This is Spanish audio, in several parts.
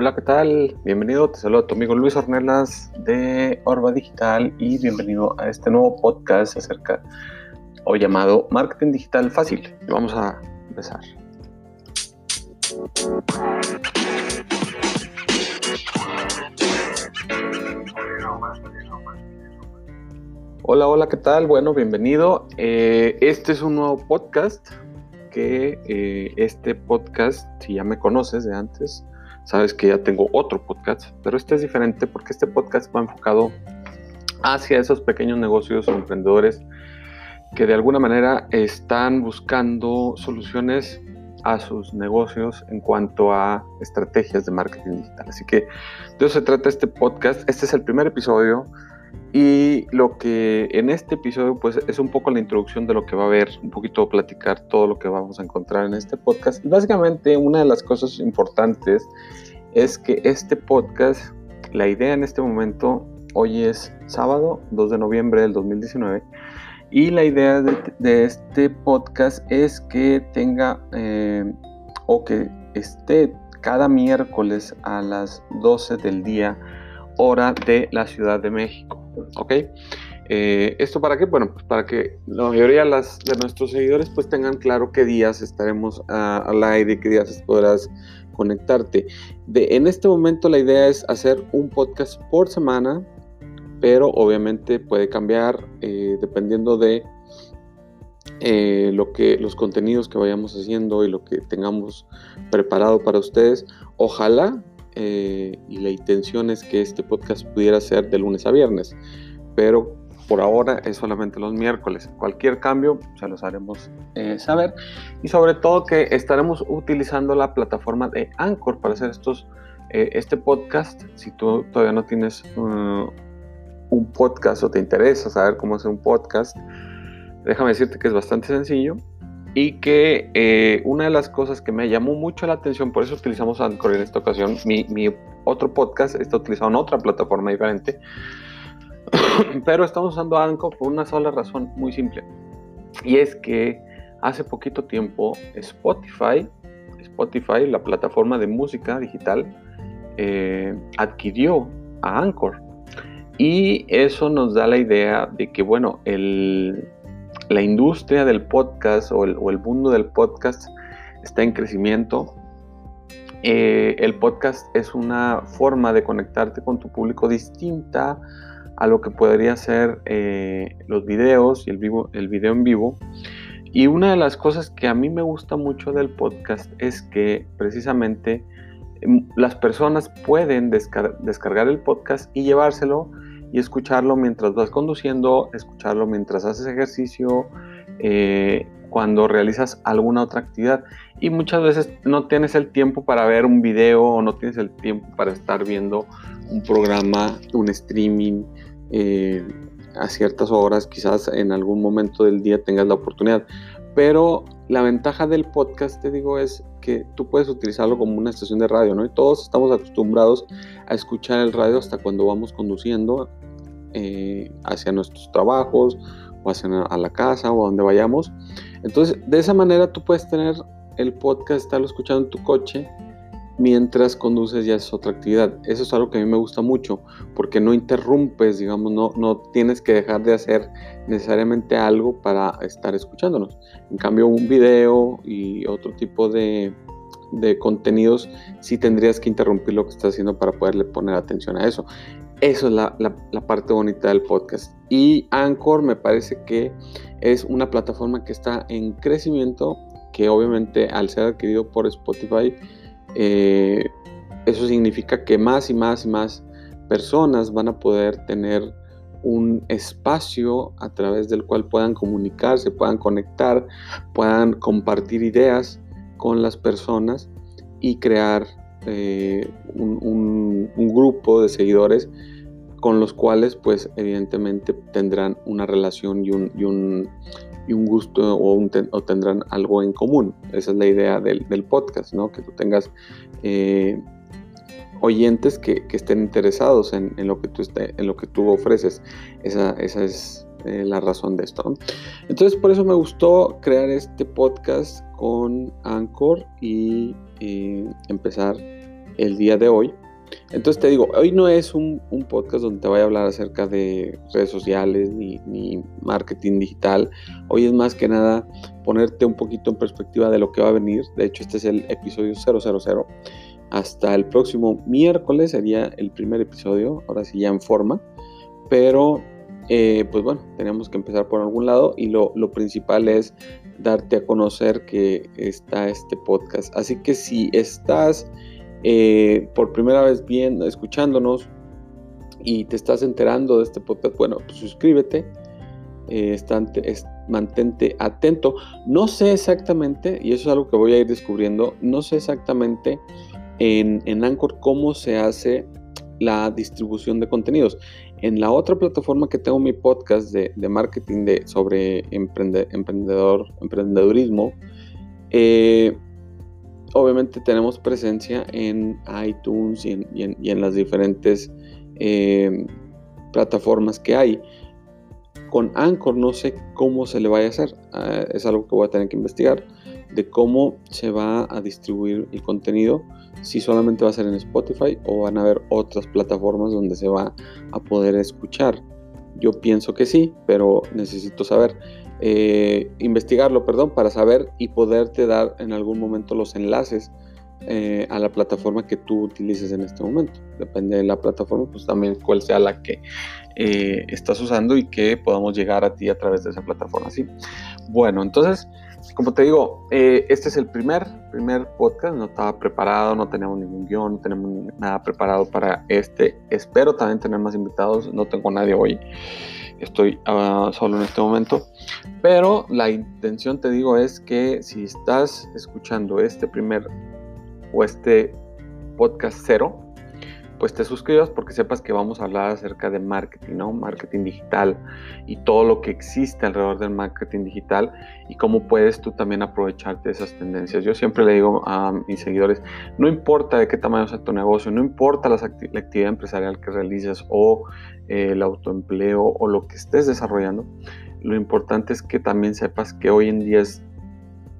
Hola, ¿qué tal? Bienvenido, te saludo a tu amigo Luis Ornelas de Orba Digital y bienvenido a este nuevo podcast acerca o llamado Marketing Digital Fácil. Vamos a empezar. Hola, hola, ¿qué tal? Bueno, bienvenido. Eh, este es un nuevo podcast que eh, este podcast, si ya me conoces de antes, sabes que ya tengo otro podcast, pero este es diferente porque este podcast va enfocado hacia esos pequeños negocios o emprendedores que de alguna manera están buscando soluciones a sus negocios en cuanto a estrategias de marketing digital. Así que de eso se trata este podcast. Este es el primer episodio y lo que en este episodio pues es un poco la introducción de lo que va a haber, un poquito platicar todo lo que vamos a encontrar en este podcast. Y básicamente una de las cosas importantes es que este podcast, la idea en este momento, hoy es sábado 2 de noviembre del 2019, y la idea de, este podcast es que tenga eh, o que esté cada miércoles a las 12 del día hora de la Ciudad de México. ¿Ok? Eh, ¿Esto para qué? Bueno, pues para que la mayoría de, de nuestros seguidores pues tengan claro qué días estaremos al aire, qué días podrás conectarte. De, en este momento la idea es hacer un podcast por semana, pero obviamente puede cambiar eh, dependiendo de eh, lo que, los contenidos que vayamos haciendo y lo que tengamos preparado para ustedes. Ojalá eh, y la intención es que este podcast pudiera ser de lunes a viernes, pero por ahora es solamente los miércoles. Cualquier cambio se los haremos eh, saber y sobre todo que estaremos utilizando la plataforma de Anchor para hacer estos, eh, este podcast. Si tú todavía no tienes uh, un podcast o te interesa saber cómo hacer un podcast, déjame decirte que es bastante sencillo y que eh, una de las cosas que me llamó mucho la atención, por eso utilizamos Anchor en esta ocasión, mi, otro podcast está utilizado en otra plataforma diferente, pero estamos usando Anchor por una sola razón muy simple, y es que hace poquito tiempo Spotify, Spotify, la plataforma de música digital, eh, adquirió a Anchor. Y eso nos da la idea de que, bueno, el, la industria del podcast o el, mundo del podcast está en crecimiento. Eh, el podcast es una forma de conectarte con tu público distinta a lo que podría ser eh, los videos y el, vivo, el video en vivo. Y una de las cosas que a mí me gusta mucho del podcast es que precisamente em, las personas pueden descargar el podcast y llevárselo y escucharlo mientras vas conduciendo, escucharlo mientras haces ejercicio, eh, cuando realizas alguna otra actividad. Y muchas veces no tienes el tiempo para ver un video o no tienes el tiempo para estar viendo un programa, un streaming. Eh, a ciertas horas, quizás en algún momento del día tengas la oportunidad. Pero la ventaja del podcast, te digo, es que tú puedes utilizarlo como una estación de radio, ¿no? Y todos estamos acostumbrados a escuchar el radio hasta cuando vamos conduciendo eh, hacia nuestros trabajos o hacia a la casa o a donde vayamos. Entonces, de esa manera tú puedes tener el podcast, estarlo escuchando en tu coche mientras conduces ya es otra actividad. Eso es algo que a mí me gusta mucho porque no interrumpes, digamos, no, no tienes que dejar de hacer necesariamente algo para estar escuchándonos. En cambio, un video y otro tipo de, de contenidos, sí tendrías que interrumpir lo que estás haciendo para poderle poner atención a eso. Eso es la, parte bonita del podcast. Y Anchor me parece que es una plataforma que está en crecimiento, que obviamente al ser adquirido por Spotify, eh, eso significa que más y más y más personas van a poder tener un espacio a través del cual puedan comunicarse, puedan conectar, puedan compartir ideas con las personas y crear eh, un, grupo de seguidores con los cuales pues evidentemente tendrán una relación y un, y un, un gusto o, o, tendrán algo en común. Esa es la idea del, podcast, ¿no? Que tú tengas eh, oyentes que, estén interesados en, en, lo que tú esté, en lo que tú ofreces. Esa, esa es eh, la razón de esto. Entonces por eso me gustó crear este podcast con Anchor y empezar el día de hoy. Entonces te digo, hoy no es un, podcast donde te voy a hablar acerca de redes sociales ni, marketing digital. Hoy es más que nada ponerte un poquito en perspectiva de lo que va a venir. De hecho, este es el episodio 000. Hasta el próximo miércoles sería el primer episodio, ahora sí ya en forma. Pero, eh, pues bueno, tenemos que empezar por algún lado y lo principal es darte a conocer que está este podcast. Así que si estás eh, por primera vez viendo, escuchándonos y te estás enterando de este podcast, bueno, pues suscríbete, eh, mantente atento. No sé exactamente, y eso es algo que voy a ir descubriendo, no sé exactamente en, en Anchor cómo se hace la distribución de contenidos. En la otra plataforma que tengo mi podcast de, marketing de, sobre emprendedor, emprendedurismo, eh, obviamente tenemos presencia en iTunes y en, las diferentes eh, plataformas que hay. Con Anchor no sé cómo se le vaya a hacer, ah, es algo que voy a tener que investigar, de cómo se va a distribuir el contenido, si solamente va a ser en Spotify o van a haber otras plataformas donde se va a poder escuchar. Yo pienso que sí, pero necesito saber. Eh, investigarlo, perdón, para saber y poderte dar en algún momento los enlaces eh, a la plataforma que tú utilices en este momento. Depende de la plataforma, pues también cuál sea la que eh, estás usando y que podamos llegar a ti a través de esa plataforma. ¿sí? Bueno, entonces, como te digo, este es el primer, primer podcast, no estaba preparado, no tenemos ningún guion, no tenemos nada preparado para este. Espero también tener más invitados, no tengo nadie hoy estoy ah, solo en este momento. Pero la intención, te digo, es que si estás escuchando este primer o este podcast cero, pues te suscribas porque sepas que vamos a hablar acerca de marketing, ¿no? Marketing digital y todo lo que existe alrededor del marketing digital y cómo puedes tú también aprovecharte de esas tendencias. Yo siempre le digo a mis seguidores, no importa de qué tamaño sea tu negocio, no importa la actividad empresarial que realices o eh, el autoempleo o lo que estés desarrollando, lo importante es que también sepas que hoy en día es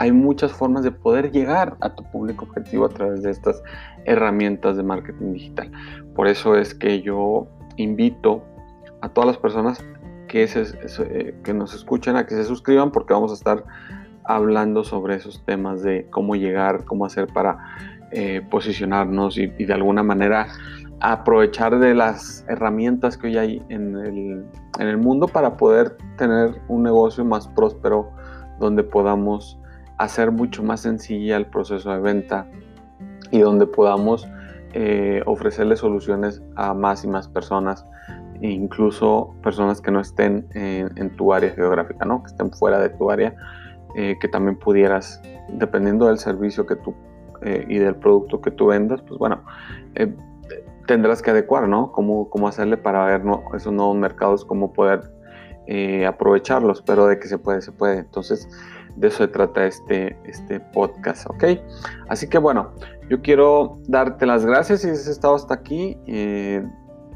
hay muchas formas de poder llegar a tu público objetivo a través de estas herramientas de marketing digital. Por eso es que yo invito a todas las personas que, eh, que nos escuchen a que se suscriban porque vamos a estar hablando sobre esos temas de cómo llegar, cómo hacer para eh, posicionarnos y, de alguna manera aprovechar de las herramientas que hoy hay en el, en el mundo para poder tener un negocio más próspero donde podamos hacer mucho más sencilla el proceso de venta y donde podamos eh, ofrecerle soluciones a más y más personas, incluso personas que no estén en, tu área geográfica, ¿no? que estén fuera de tu área, eh, que también pudieras, dependiendo del servicio que tú eh, y del producto que tú vendas, pues bueno, tendrás que adecuar, ¿no? Cómo, cómo hacerle para ver ¿no? esos nuevos mercados, cómo poder aprovecharlos, pero de que se puede, se puede. Entonces, de eso se trata este, este podcast, ¿ok? Así que bueno, yo quiero darte las gracias si has estado hasta aquí, eh,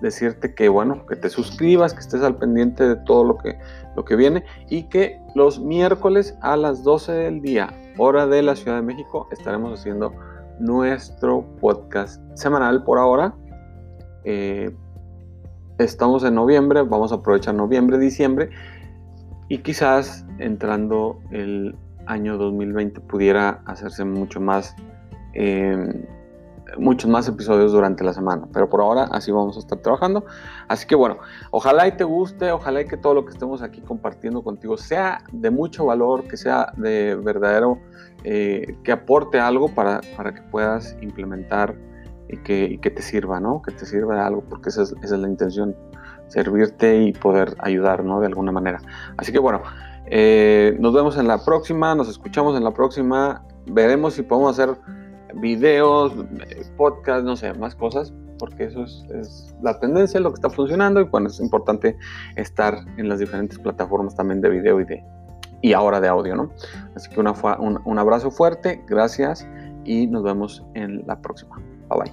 decirte que bueno, que te suscribas, que estés al pendiente de todo lo que, lo que viene y que los miércoles a las 12 del día, hora de la Ciudad de México, estaremos haciendo nuestro podcast semanal por ahora. Eh, estamos en noviembre, vamos a aprovechar noviembre, diciembre y quizás entrando el año 2020 pudiera hacerse mucho más em, muchos más episodios durante la semana. Pero por ahora así vamos a estar trabajando. Así que bueno ojalá y te guste ojalá y que todo lo que estemos aquí compartiendo contigo sea de mucho valor que sea de verdadero eh, que aporte algo para, para que puedas implementar y que, que, te sirva, ¿no? Que te sirva de algo, porque esa es, esa es la intención servirte y poder ayudar, ¿no? De alguna manera. Así que bueno, eh, nos vemos en la próxima, nos escuchamos en la próxima, veremos si podemos hacer videos, podcast, no sé, más cosas, porque eso es, la tendencia, lo que está funcionando y bueno, es importante estar en las diferentes plataformas también de video y de y ahora de audio, ¿no? Así que una, un, un abrazo fuerte, gracias y nos vemos en la próxima. Bye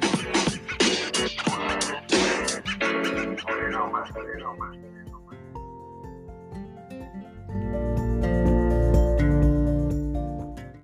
bye.